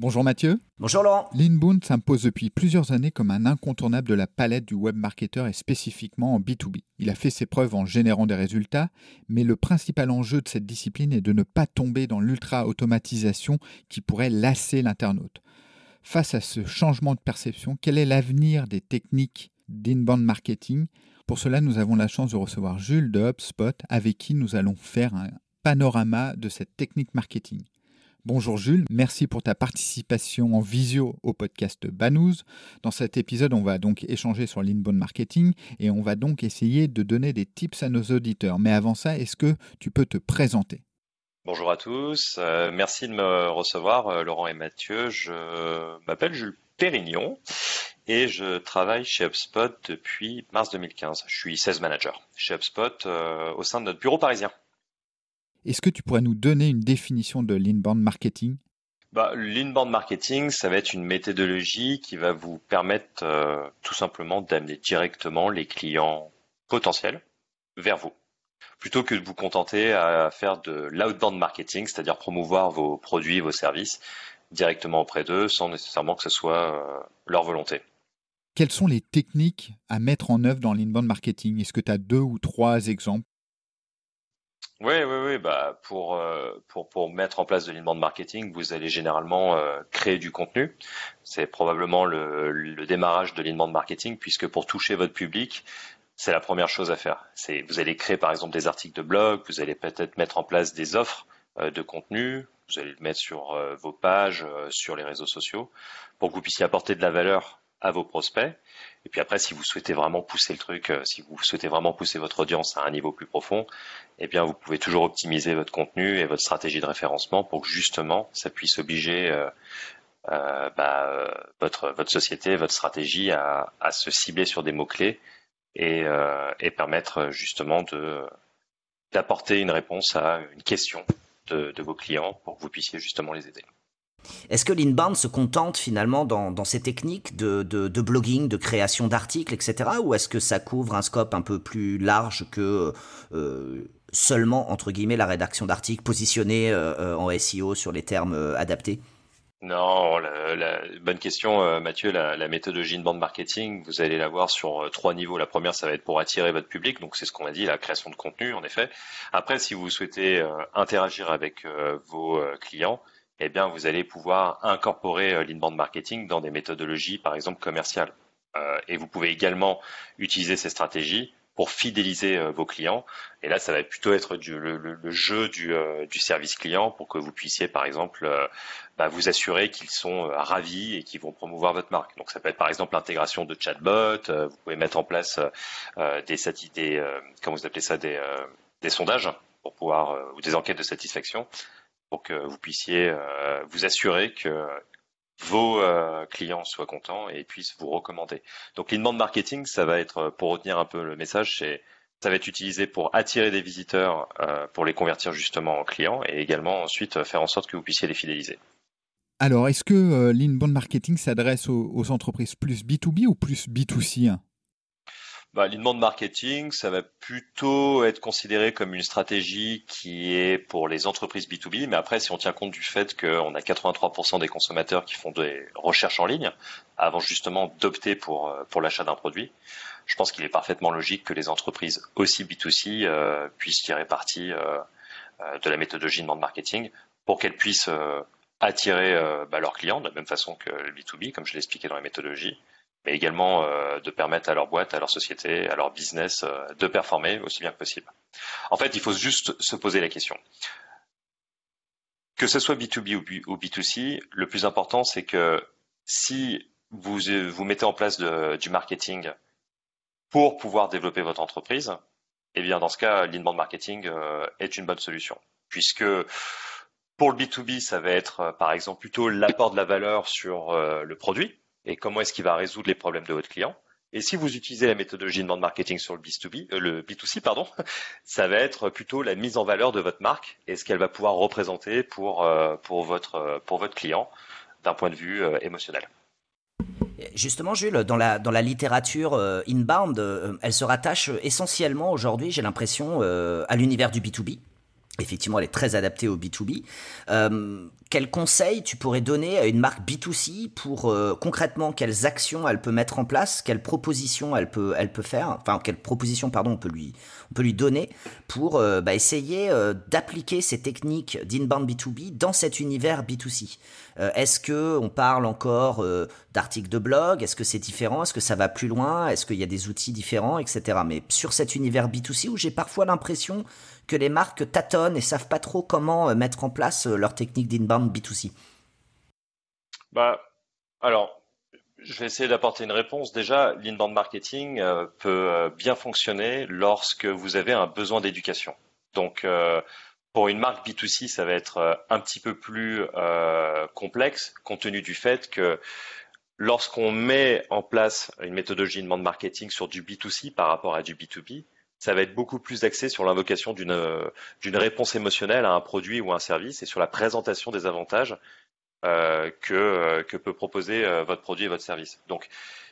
Bonjour Mathieu. Bonjour Laurent. L'inbound s'impose depuis plusieurs années comme un incontournable de la palette du web marketer et spécifiquement en B2B. Il a fait ses preuves en générant des résultats, mais le principal enjeu de cette discipline est de ne pas tomber dans l'ultra-automatisation qui pourrait lasser l'internaute. Face à ce changement de perception, quel est l'avenir des techniques d'inbound marketing? Pour cela, nous avons la chance de recevoir Jules de HubSpot avec qui nous allons faire un panorama de cette technique marketing. Bonjour Jules, merci pour ta participation en visio au podcast Banous. Dans cet épisode, on va donc échanger sur l'inbound marketing et on va donc essayer de donner des tips à nos auditeurs. Mais avant ça, est-ce que tu peux te présenter? Bonjour à tous, euh, merci de me recevoir euh, Laurent et Mathieu. Je m'appelle Jules Pérignon et je travaille chez HubSpot depuis mars 2015. Je suis sales manager chez HubSpot euh, au sein de notre bureau parisien. Est-ce que tu pourrais nous donner une définition de l'inbound marketing? Bah, L'inbound marketing, ça va être une méthodologie qui va vous permettre euh, tout simplement d'amener directement les clients potentiels vers vous. Plutôt que de vous contenter à faire de l'outbound marketing, c'est-à-dire promouvoir vos produits, vos services directement auprès d'eux sans nécessairement que ce soit euh, leur volonté. Quelles sont les techniques à mettre en œuvre dans l'inbound marketing? Est-ce que tu as deux ou trois exemples? Oui, oui, oui. Bah pour euh, pour pour mettre en place de l'inbound marketing, vous allez généralement euh, créer du contenu. C'est probablement le, le démarrage de l'inbound marketing, puisque pour toucher votre public, c'est la première chose à faire. C'est vous allez créer par exemple des articles de blog, vous allez peut-être mettre en place des offres euh, de contenu, vous allez le mettre sur vos pages, sur les réseaux sociaux, pour que vous puissiez apporter de la valeur à vos prospects. Et puis après, si vous souhaitez vraiment pousser le truc, euh, si vous souhaitez vraiment pousser votre audience à un niveau plus profond, eh bien, vous pouvez toujours optimiser votre contenu et votre stratégie de référencement pour que justement, ça puisse obliger euh, euh, bah, votre société, votre stratégie à, se cibler sur des mots clés et, et permettre justement d'apporter une réponse à une question de vos clients pour que vous puissiez justement les aider. Est-ce que l'inbound se contente finalement dans, ces techniques de, blogging, de création d'articles, etc. Ou est-ce que ça couvre un scope un peu plus large que euh, seulement, entre guillemets, la rédaction d'articles positionnés euh, en SEO sur les termes euh, adaptés? Non, la, bonne question, Mathieu. La, méthodologie inbound marketing, vous allez la voir sur trois niveaux. La première, ça va être pour attirer votre public, donc c'est ce qu'on a dit, la création de contenu, en effet. Après, si vous souhaitez interagir avec vos clients, eh bien, vous allez pouvoir incorporer euh, l'inbound marketing dans des méthodologies, par exemple, commerciales. Euh, et vous pouvez également utiliser ces stratégies pour fidéliser euh, vos clients. Et là, ça va plutôt être le, jeu du, service client pour que vous puissiez, par exemple, bah, vous assurer qu'ils sont ravis et qu'ils vont promouvoir votre marque. Donc, ça peut être par exemple l'intégration de chatbots. vous pouvez mettre en place des, des comment vous appelez ça, des sondages pour pouvoir ou des enquêtes de satisfaction pour que vous puissiez euh, vous assurer que vos euh, clients soient contents et puissent vous recommander. Donc l'inbound marketing, ça va être, pour retenir un peu le message, c'est ça va être utilisé pour attirer des visiteurs, euh, pour les convertir justement en clients et également ensuite faire en sorte que vous puissiez les fidéliser. Alors, est-ce que l'inbound marketing s'adresse aux, entreprises plus B2B ou plus B2C bah, L'inbound marketing, ça va plutôt être considéré comme une stratégie qui est pour les entreprises B2B, mais après, si on tient compte du fait qu'on a 83% des consommateurs qui font des recherches en ligne, avant justement d'opter pour, euh, pour l'achat d'un produit, je pense qu'il est parfaitement logique que les entreprises aussi B2C euh, puissent tirer parti euh, de la méthodologie inbound marketing pour qu'elles puissent attirer bah, leurs clients de la même façon que le B2B, comme je l'ai expliqué dans la méthodologie, mais également euh, de permettre à leur boîte, à leur société, à leur business euh, de performer aussi bien que possible. En fait, il faut juste se poser la question. Que ce soit B2B ou B2C, le plus important, c'est que si vous, vous mettez en place de, du marketing pour pouvoir développer votre entreprise, eh bien, dans ce cas, l'inbound marketing euh, est une bonne solution. Puisque Pour le B2B, ça va être par exemple plutôt l'apport de la valeur sur le produit et comment est-ce qu'il va résoudre les problèmes de votre client? Et si vous utilisez la méthodologie de bande marketing sur le B2B, euh, le B2C, pardon, ça va être plutôt la mise en valeur de votre marque et ce qu'elle va pouvoir représenter pour, euh, pour, votre, pour votre client d'un point de vue euh, émotionnel. Justement, Jules, dans la, dans la littérature inbound, elle se rattache essentiellement aujourd'hui, j'ai l'impression, à l'univers du B2B. Effectivement, elle est très adaptée au B2B. Euh, quels conseils tu pourrais donner à une marque B2C pour euh, concrètement quelles actions elle peut mettre en place, quelles propositions elle peut, elle peut faire, enfin quelles propositions pardon on peut lui, on peut lui donner pour euh, bah, essayer d'appliquer ces techniques d'inbound B2B dans cet univers B2C. Est-ce que on parle encore d'articles de blog? Est-ce que c'est différent? Est-ce que ça va plus loin? Est-ce qu'il y a des outils différents, etc. Mais sur cet univers B2C où j'ai parfois l'impression que les marques tâtonnent et savent pas trop comment euh, mettre en place euh, leur technique d'inbound B2C Bah, alors, je vais essayer d'apporter une réponse. Déjà, l'inbound marketing euh, peut bien fonctionner lorsque vous avez un besoin d'éducation. Donc, pour une marque B2C, ça va être un petit peu plus complexe, compte tenu du fait que lorsqu'on met en place une méthodologie de marketing sur du B2C par rapport à du B2B, ça va être beaucoup plus axé sur l'invocation d'une d'une réponse émotionnelle à un produit ou un service et sur la présentation des avantages euh, que euh, que peut proposer euh, votre produit et votre service. Donc,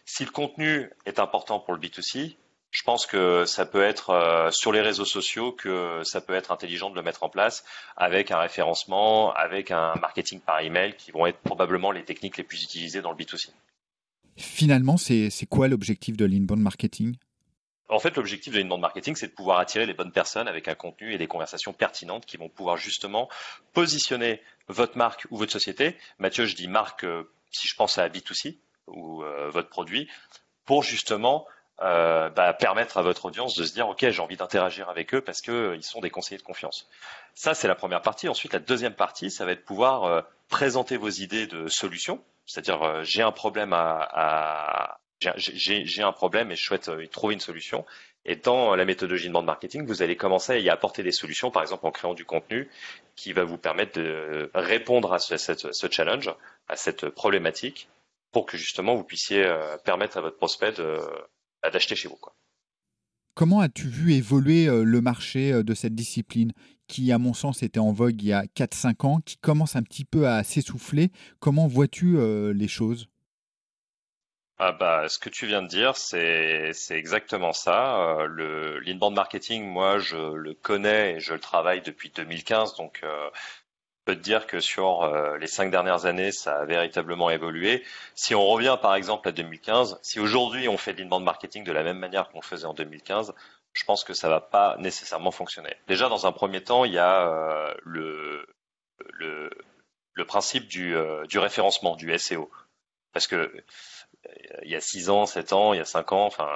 si le contenu est important pour le B2C, je pense que ça peut être sur les réseaux sociaux que ça peut être intelligent de le mettre en place avec un référencement, avec un marketing par email qui vont être probablement les techniques les plus utilisées dans le B2C. Finalement, c'est quoi l'objectif de l'inbound marketing? En fait, l'objectif de l'inbound marketing, c'est de pouvoir attirer les bonnes personnes avec un contenu et des conversations pertinentes qui vont pouvoir justement positionner votre marque ou votre société. Mathieu, je dis marque euh, si je pense à B2C ou euh, votre produit, pour justement euh, bah, permettre à votre audience de se dire ok j'ai envie d'interagir avec eux parce qu'ils sont des conseillers de confiance. Ça c'est la première partie. Ensuite la deuxième partie ça va être pouvoir présenter vos idées de solutions, c'est-à-dire j'ai un problème à, j'ai un problème et je souhaite euh, y trouver une solution. Et dans la méthodologie de bande marketing, vous allez commencer à y apporter des solutions, par exemple en créant du contenu qui va vous permettre de répondre à ce, challenge, à cette problématique, pour que justement vous puissiez euh, permettre à votre prospect d'acheter chez vous. Comment as-tu vu évoluer euh, le marché de cette discipline qui, à mon sens, était en vogue il y a 4-5 ans, qui commence un petit peu à s'essouffler? Comment vois-tu les choses? Ah bah, ce que tu viens de dire, c'est c'est exactement ça. Euh, le l'inbound marketing, moi, je le connais et je le travaille depuis 2015, donc euh, je peux te dire que sur euh, les cinq dernières années, ça a véritablement évolué. Si on revient par exemple à 2015, si aujourd'hui on fait de l'inbound marketing de la même manière qu'on faisait en 2015, je pense que ça va pas nécessairement fonctionner. Déjà, dans un premier temps, il y a le, le le principe du, du référencement, du SEO, parce que il y a 6 ans, 7 ans, il y a 5 ans, enfin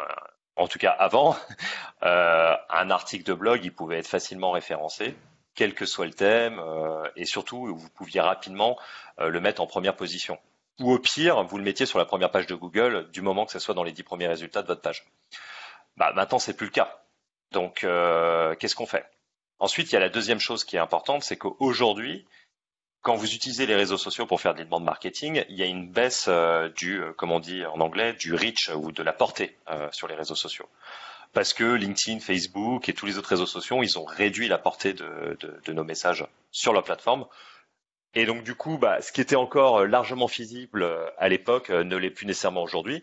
en tout cas avant, euh, un article de blog, il pouvait être facilement référencé, quel que soit le thème, euh, et surtout, vous pouviez rapidement euh, le mettre en première position. Ou au pire, vous le mettiez sur la première page de Google du moment que ce soit dans les 10 premiers résultats de votre page. Bah, maintenant, c'est plus le cas. Donc, qu'est-ce qu'on fait? Ensuite, il y a la deuxième chose qui est importante, c'est qu'aujourd'hui, quand vous utilisez les réseaux sociaux pour faire des demandes marketing, il y a une baisse euh, du, euh, comme on dit en anglais, du reach ou de la portée euh, sur les réseaux sociaux. Parce que LinkedIn, Facebook et tous les autres réseaux sociaux, ils ont réduit la portée de, nos messages sur leur plateforme. Et donc du coup, bah, ce qui était encore largement visible à l'époque ne l'est plus nécessairement aujourd'hui.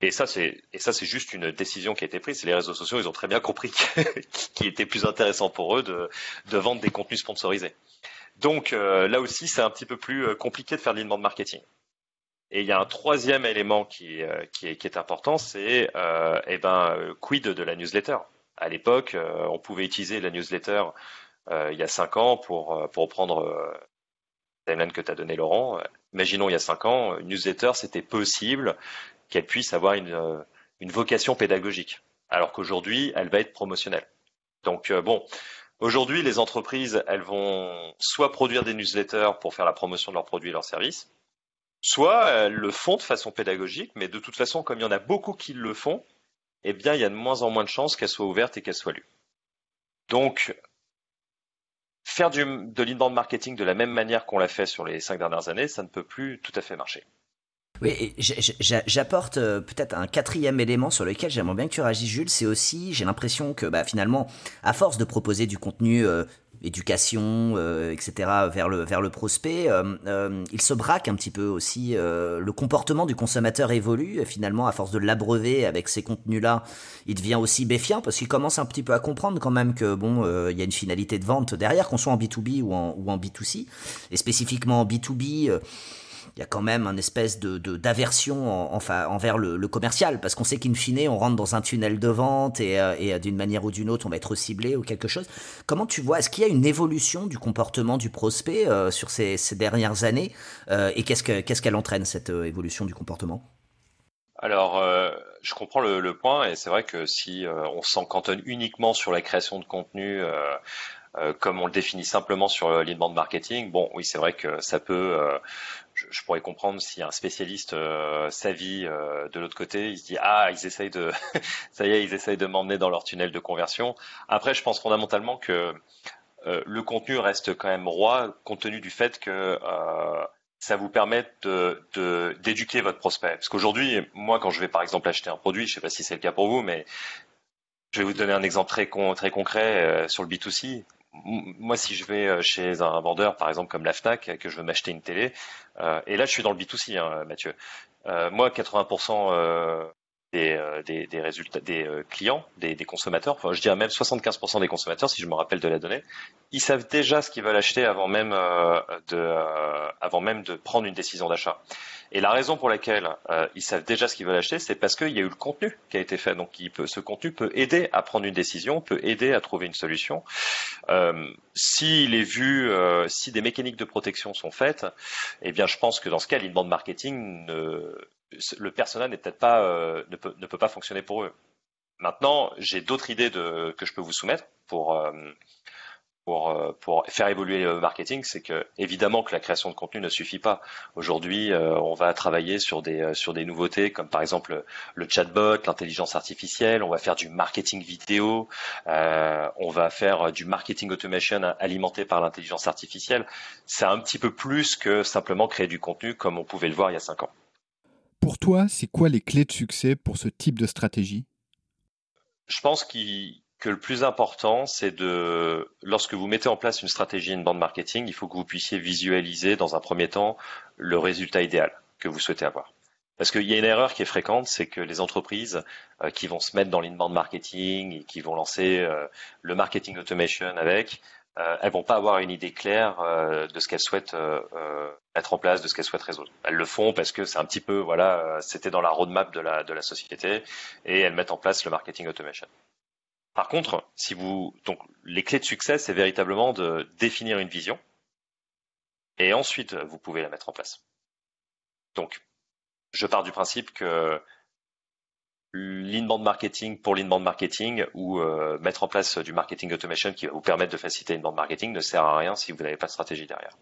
Et ça, c'est juste une décision qui a été prise. Les réseaux sociaux, ils ont très bien compris qu'il était plus intéressant pour eux de vendre des contenus sponsorisés. Donc euh, là aussi, c'est un petit peu plus euh, compliqué de faire de l'inbound marketing. Et il y a un troisième élément qui, euh, est, important, c'est eh ben, quid de la newsletter? À l'époque, on pouvait utiliser la newsletter il y a cinq ans pour, pour prendre timeline que tu as donné Laurent. Imaginons il y a cinq ans, une newsletter, c'était possible qu'elle puisse avoir une, une vocation pédagogique, alors qu'aujourd'hui, elle va être promotionnelle. Donc bon, Aujourd'hui, les entreprises, elles vont soit produire des newsletters pour faire la promotion de leurs produits et leurs services, soit elles le font de façon pédagogique, mais de toute façon, comme il y en a beaucoup qui le font, eh bien, il y a de moins en moins de chances qu'elles soient ouvertes et qu'elles soient lues. Donc, faire de l'inbound marketing de la même manière qu'on l'a fait sur les cinq dernières années, ça ne peut plus tout à fait marcher. Oui, j'apporte euh, peut-être un quatrième élément sur lequel j'aimerais bien que tu réagisses, Jules. C'est aussi, j'ai l'impression que bah, finalement, à force de proposer du contenu euh, éducation, euh, etc., vers le, vers le prospect, il se braque un petit peu aussi. le comportement du consommateur évolue, finalement, à force de l'abreuver avec ces contenus-là, il devient aussi béfiant parce qu'il commence un petit peu à comprendre quand même que, bon, il y a une finalité de vente derrière, qu'on soit en B2B ou en, ou en B2C. Et spécifiquement en B2B, il y a quand même un espèce de d'aversion enfin envers le, commercial parce qu'on sait qu'in fine on rentre dans un tunnel de vente et, euh, et d'une manière ou d'une autre on va être ciblé ou quelque chose. Comment tu vois Est-ce qu'il y a une évolution du comportement du prospect euh, sur ces, dernières années euh, et qu'est-ce que qu'est-ce qu'elle entraîne cette évolution du comportement? Alors, je comprends le, point et c'est vrai que si on s'en cantonne uniquement sur la création de contenu, comme on le définit simplement sur l'inbound marketing, bon, oui, c'est vrai que ça peut je, pourrais comprendre si un spécialiste euh, euh, de l'autre côté, il se dit ah ils essayent de ça y est ils essayent de m'emmener dans leur tunnel de conversion. Après je pense fondamentalement que euh, le contenu reste quand même roi compte tenu du fait que euh, ça vous permet d'éduquer votre prospect. Parce qu'aujourd'hui, moi, quand je vais par exemple acheter un produit, je sais pas si c'est le cas pour vous, mais je vais vous donner un exemple très, très concret sur le B2C moi, si je vais euh, chez un vendeur, par exemple comme la Fnac, que je veux m'acheter une télé, euh, et là, je suis dans le B2C, hein, Mathieu. Euh, moi, 80% des, des, résultats des clients, des, consommateurs, enfin, je dirais même 75% des consommateurs, si je me rappelle de la donnée, ils savent déjà ce qu'ils veulent acheter avant même même de prendre une décision d'achat. Et la raison pour laquelle euh, ils savent déjà ce qu'ils veulent acheter, c'est parce qu'il y a eu le contenu qui a été fait. Donc, ce contenu peut aider à prendre une décision, peut aider à trouver une solution. Euh, S'il est vu, euh, si des mécaniques de protection sont faites, eh bien, je pense que dans ce cas, l'inbound marketing, ne, le personnel n'est peut-être pas, euh, ne peut, pas fonctionner pour eux. Maintenant, j'ai d'autres idées que je peux vous soumettre pour euh, euh, faire évoluer le marketing, c'est que évidemment que la création de contenu ne suffit pas. Aujourd'hui, on va travailler sur des sur des nouveautés comme par exemple le chatbot, l'intelligence artificielle. On va faire du marketing vidéo. on va faire du marketing automation alimenté par l'intelligence artificielle. C'est un petit peu plus que simplement créer du contenu comme on pouvait le voir il y a cinq ans. Pour toi, c'est quoi les clés de succès pour ce type de stratégie? Je pense que le plus important, c'est de, lorsque vous mettez en place une stratégie bande marketing, il faut que vous puissiez visualiser dans un premier temps le résultat idéal que vous souhaitez avoir. Parce qu'il y a une erreur qui est fréquente, c'est que les entreprises euh, qui vont se mettre dans l'inbound marketing et qui vont lancer euh, le marketing automation avec, euh, elles vont pas avoir une idée claire euh, de ce qu'elles souhaitent mettre en place, de ce qu'elles souhaitent résoudre. Elles le font parce que c'est un petit peu, voilà, c'était dans la roadmap de la, de la société et elles mettent en place le marketing automation. Par contre, si vous donc les clés de succès, c'est véritablement de définir une vision et ensuite vous pouvez la mettre en place. Donc, je pars du principe que l'inbound marketing pour l'inbound marketing ou euh, mettre en place du marketing automation qui va vous permettre de faciliter l'inbound marketing ne sert à rien si vous n'avez pas de stratégie derrière.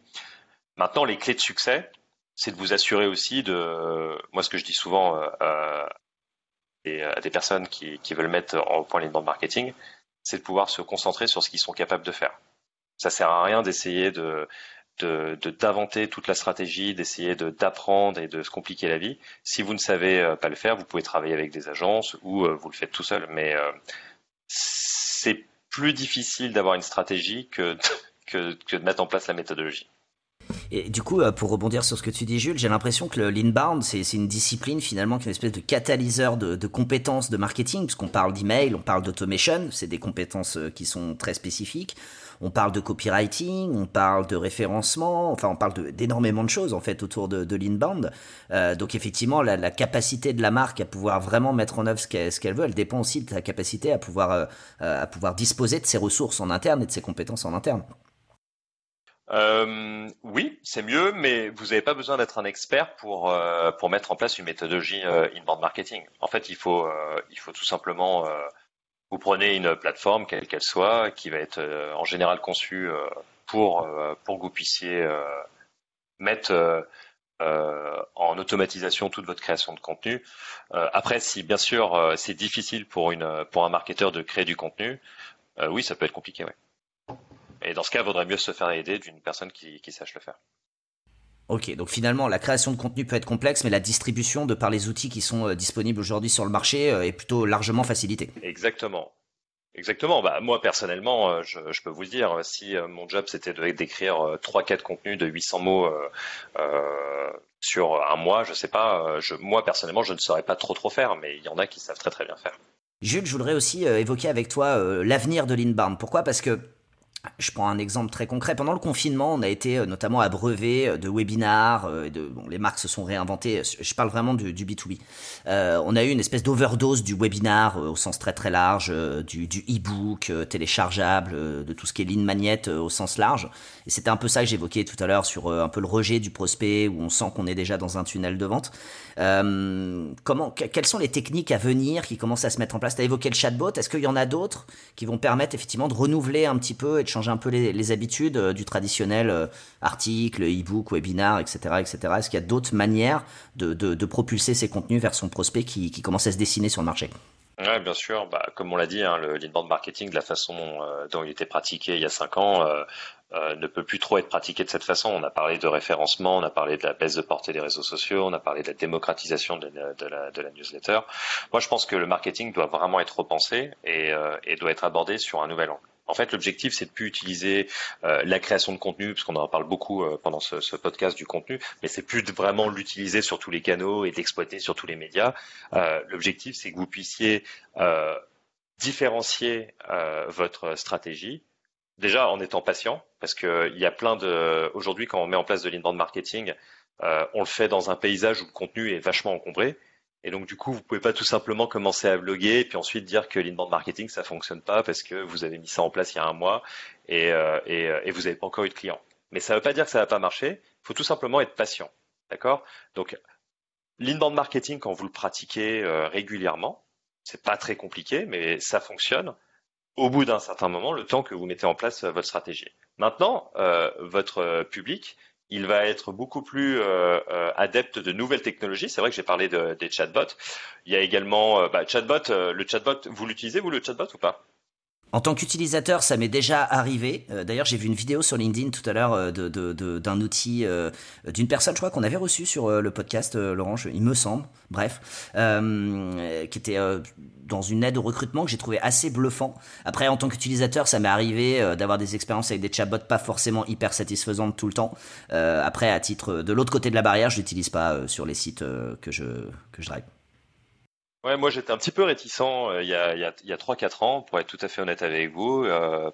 Maintenant, les clés de succès, c'est de vous assurer aussi de, moi ce que je dis souvent euh, et à des personnes qui, qui veulent mettre en point l'inbound marketing, c'est de pouvoir se concentrer sur ce qu'ils sont capables de faire. Ça sert à rien d'essayer de d'inventer toute la stratégie, d'essayer de d'apprendre et de se compliquer la vie. Si vous ne savez euh, pas le faire, vous pouvez travailler avec des agences ou euh, vous le faites tout seul. Mais euh, c'est plus difficile d'avoir une stratégie que, que de mettre en place la méthodologie. Et du coup, euh, pour rebondir sur ce que tu dis, Jules, j'ai l'impression que l'inbound, c'est une discipline finalement qui est une espèce de catalyseur de, compétences de marketing, puisqu'on parle d'email, on parle d'automation, c'est des compétences euh, qui sont très spécifiques. On parle de copywriting, on parle de référencement, enfin on parle d'énormément de, choses en fait autour de, de l'inbound. Euh, donc effectivement, la, capacité de la marque à pouvoir vraiment mettre en œuvre ce qu'elle veut, elle dépend aussi de ta capacité à pouvoir, à pouvoir disposer de ses ressources en interne et de ses compétences en interne. Euh, oui, c'est mieux, mais vous n'avez pas besoin d'être un expert pour euh, pour mettre en place une méthodologie euh, inbound marketing. En fait, il faut euh, il faut tout simplement vous prenez une plateforme quelle qu'elle soit qui va être en général conçue pour pour que vous puissiez mettre en automatisation toute votre création de contenu. après, si bien sûr c'est difficile pour une pour un marketeur de créer du contenu, oui, ça peut être compliqué. Et dans ce cas, il vaudrait mieux se faire aider d'une personne qui, sache le faire. Ok, donc finalement, la création de contenu peut être complexe, mais la distribution, de par les outils qui sont euh, disponibles aujourd'hui sur le marché, euh, est plutôt largement facilitée. Exactement. Exactement. Bah, moi, personnellement, euh, je, peux vous dire, si mon job c'était d'écrire 3-4 contenus de 800 mots sur un mois, je sais pas, je, moi, personnellement, je ne saurais pas trop trop faire, mais il y en a qui savent très très bien faire. Jules, je voudrais aussi évoquer avec toi l'avenir de l'inbound. Pourquoi? Parce que je prends un exemple très concret. Pendant le confinement, on a été euh, notamment abreuvé euh, de webinars. Euh, de, bon, les marques se sont réinventées. Je parle vraiment du, B2B. on a eu une espèce d'overdose du webinar au sens très très large, du, du e-book téléchargeable, de tout ce qui est ligne magnète au sens large. Et c'était un peu ça que j'évoquais tout à l'heure sur un peu le rejet du prospect où on sent qu'on est déjà dans un tunnel de vente. comment, quelles sont les techniques à venir qui commencent à se mettre en place? Tu as évoqué le chatbot. Est-ce qu'il y en a d'autres qui vont permettre effectivement de renouveler un petit peu et de changer un peu les, habitudes euh, du traditionnel euh, article, e-book, webinar, etc. etc. Est-ce qu'il y a d'autres manières de, propulser ces contenus vers son prospect qui, commence à se dessiner sur le marché? Oui, bien sûr. Bah, comme on l'a dit, hein, le l'inbound marketing, de la façon euh, dont il était pratiqué il y a cinq ans, ne peut plus trop être pratiqué de cette façon. On a parlé de référencement, on a parlé de la baisse de portée des réseaux sociaux, on a parlé de la démocratisation de la, newsletter. Moi, je pense que le marketing doit vraiment être repensé et doit être abordé sur un nouvel angle. En fait, l'objectif, c'est de plus utiliser euh, la création de contenu, parce qu'on en parle beaucoup euh, pendant ce, podcast du contenu, mais c'est plus de vraiment l'utiliser sur tous les canaux et d'exploiter sur tous les médias. Euh, l'objectif, c'est que vous puissiez différencier votre stratégie. Déjà en étant patient, parce qu'il y a plein de. Aujourd'hui, quand on met en place de l'inbound marketing, on le fait dans un paysage où le contenu est vachement encombré. Et donc du coup, vous pouvez pas tout simplement commencer à bloguer et puis ensuite dire que l'inbound marketing ça fonctionne pas parce que vous avez mis ça en place il y a un mois et, euh, euh, vous n'avez pas encore eu de clients. Mais ça ne veut pas dire que ça va pas marcher. Il faut tout simplement être patient, d'accord? Donc l'inbound marketing quand vous le pratiquez euh, régulièrement, c'est pas très compliqué, mais ça fonctionne. Au bout d'un certain moment, le temps que vous mettez en place votre stratégie. Maintenant, votre public, il va être beaucoup plus euh, euh, adepte de nouvelles technologies. C'est vrai que j'ai parlé des chatbots. Il y a également euh, bah, chatbot. le chatbot, vous l'utilisez vous le chatbot ou pas? En tant qu'utilisateur, ça m'est déjà arrivé. D'ailleurs, j'ai vu une vidéo sur LinkedIn tout à l'heure d'un outil d'une personne, je crois qu'on avait reçu sur le podcast, Laurent, il me semble, bref, qui était dans une aide au recrutement que j'ai trouvé assez bluffant. Après, en tant qu'utilisateur, ça m'est arrivé euh, d'avoir des expériences avec des chatbots pas forcément hyper satisfaisantes tout le temps. Euh, après, à titre de l'autre côté de la barrière, je l'utilise pas euh, sur les sites que je que je drive. Ouais, moi j'étais un petit peu réticent il y a il y a, a 3-4 ans pour être tout à fait honnête avec vous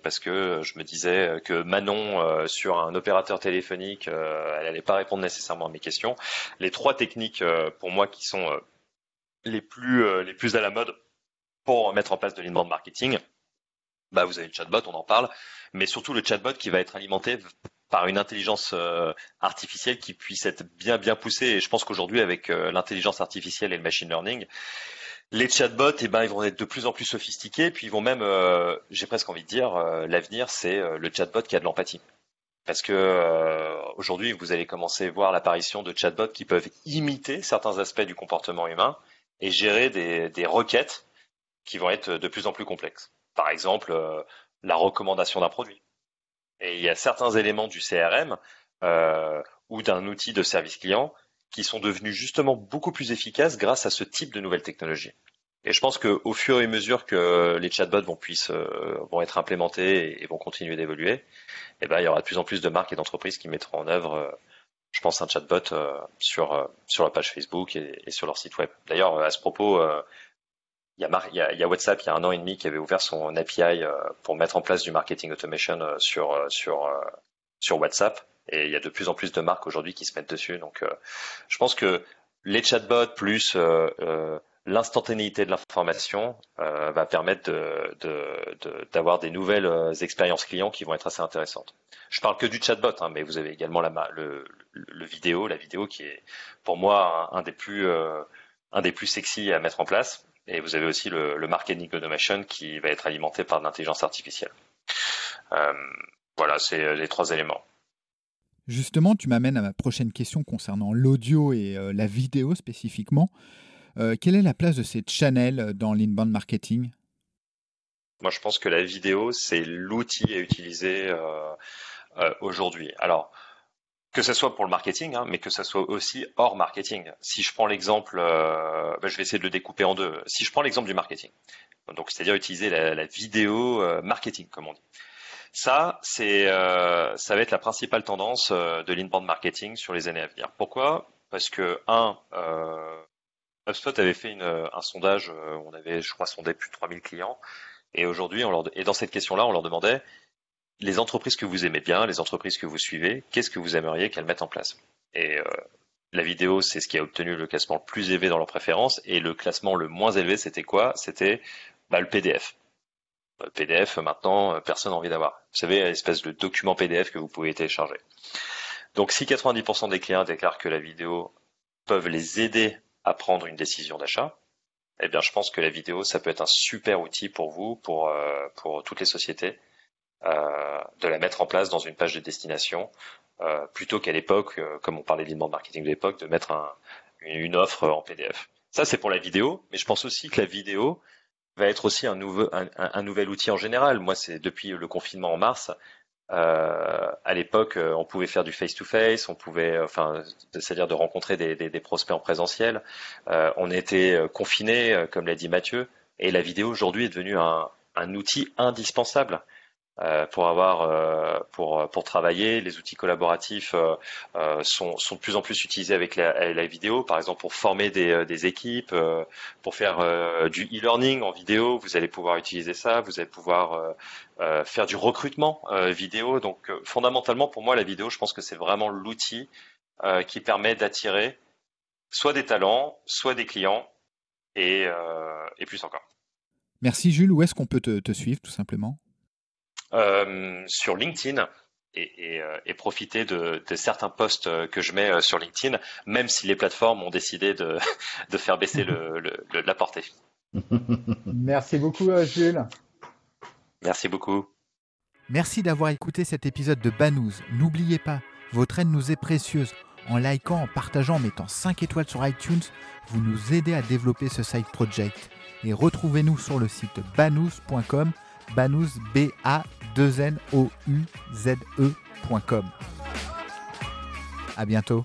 parce que je me disais que Manon sur un opérateur téléphonique elle allait pas répondre nécessairement à mes questions. Les trois techniques pour moi qui sont les plus les plus à la mode pour mettre en place de l'inbound marketing, bah, vous avez le chatbot, on en parle, mais surtout le chatbot qui va être alimenté par une intelligence euh, artificielle qui puisse être bien bien poussée. Et je pense qu'aujourd'hui, avec euh, l'intelligence artificielle et le machine learning, les chatbots, eh ben, ils vont être de plus en plus sophistiqués, puis ils vont même, euh, j'ai presque envie de dire, l'avenir, c'est le chatbot qui a de l'empathie. Parce que aujourd'hui, vous allez commencer à voir l'apparition de chatbots qui peuvent imiter certains aspects du comportement humain et gérer des, requêtes qui vont être de plus en plus complexes. Par exemple, la recommandation d'un produit. Et il y a certains éléments du CRM euh, ou d'un outil de service client qui sont devenus justement beaucoup plus efficaces grâce à ce type de nouvelles technologies. Et je pense qu'au fur et à mesure que les chatbots vont, puissent, euh, vont être implémentés et, vont continuer d'évoluer, eh ben, il y aura de plus en plus de marques et d'entreprises qui mettront en œuvre, je pense, un chatbot sur, sur la page Facebook et, et sur leur site web. D'ailleurs, à ce propos, il y, a, il, y a, WhatsApp, il y a un an et demi, qui avait ouvert son API euh, pour mettre en place du marketing automation euh, sur, euh, sur, sur WhatsApp. Et il y a de plus en plus de marques aujourd'hui qui se mettent dessus. Donc, je pense que les chatbots plus l'instantanéité de l'information va permettre d'avoir de, des nouvelles expériences clients qui vont être assez intéressantes. Je parle que du chatbot, hein, mais vous avez également la, le, le, vidéo, la vidéo qui est pour moi un, des plus un des plus sexy à mettre en place. Et vous avez aussi le, marketing automation qui va être alimenté par l'intelligence artificielle. Euh, voilà, c'est euh, les trois éléments. Justement, tu m'amènes à ma prochaine question concernant l'audio et euh, la vidéo spécifiquement. quelle est la place de ces channels dans l'inbound marketing? Moi, je pense que la vidéo, c'est l'outil à utiliser aujourd'hui. Alors, que ce soit pour le marketing, hein, mais que ce soit aussi hors marketing. Si je prends l'exemple, ben, je vais essayer de le découper en deux. Si je prends l'exemple du marketing, donc c'est-à-dire utiliser la, vidéo marketing, comme on dit. Ça, euh, ça va être la principale tendance euh, de l'inbound marketing sur les années à venir. Pourquoi? Parce que un, euh, HubSpot avait fait un sondage, euh, on avait, je crois, sondé plus de 3000 clients, et aujourd'hui, et dans cette question-là, on leur demandait les entreprises que vous aimez bien, les entreprises que vous suivez, qu'est-ce que vous aimeriez qu'elles mettent en place? Et euh, la vidéo, c'est ce qui a obtenu le classement le plus élevé dans leurs préférences, et le classement le moins élevé, c'était quoi? C'était bah, le PDF. PDF, maintenant, euh, personne n'a envie d'avoir. Vous savez, espèce de document PDF que vous pouvez télécharger. Donc, si 90% des clients déclarent que la vidéo peuvent les aider à prendre une décision d'achat, eh bien, je pense que la vidéo, ça peut être un super outil pour vous, pour, euh, toutes les sociétés, euh, de la mettre en place dans une page de destination, euh, plutôt qu'à l'époque, euh, comme on parlait d'inbound marketing de l'époque, de mettre un, une offre en PDF. Ça, c'est pour la vidéo, mais je pense aussi que la vidéo, va être aussi un, nouvel outil en général. Moi, c'est depuis le confinement en mars. Euh, à l'époque, euh, on pouvait faire du face-to-face, on pouvait, euh, enfin, c'est-à-dire de rencontrer des, prospects en présentiel. Euh, on était confinés, comme l'a dit Mathieu, et la vidéo aujourd'hui est devenue un outil indispensable. Euh, pour avoir euh, pour pour travailler. Les outils collaboratifs euh, sont sont de plus en plus utilisés avec la, la vidéo, par exemple pour former des des équipes, pour faire du e-learning en vidéo. Vous allez pouvoir utiliser ça. Vous allez pouvoir faire du recrutement vidéo. Donc fondamentalement, pour moi, la vidéo, je pense que c'est vraiment l'outil qui permet d'attirer soit des talents, soit des clients, et, et plus encore. Merci Jules. Où est-ce qu'on peut te, te suivre tout simplement? euh, sur LinkedIn. Et, euh, et, profiter de, de, certains posts euh, que je mets sur LinkedIn, même si les plateformes ont décidé de, de faire baisser le, le, la portée. Merci beaucoup, Jules. Merci beaucoup. Merci d'avoir écouté cet épisode de Banous. N'oubliez pas, votre aide nous est précieuse. En likant, en partageant, en mettant 5 étoiles sur iTunes, vous nous aidez à développer ce site project. Et retrouvez-nous sur le site banous.com Banouz, B-A-2-N-O-U-Z-E.com. À bientôt.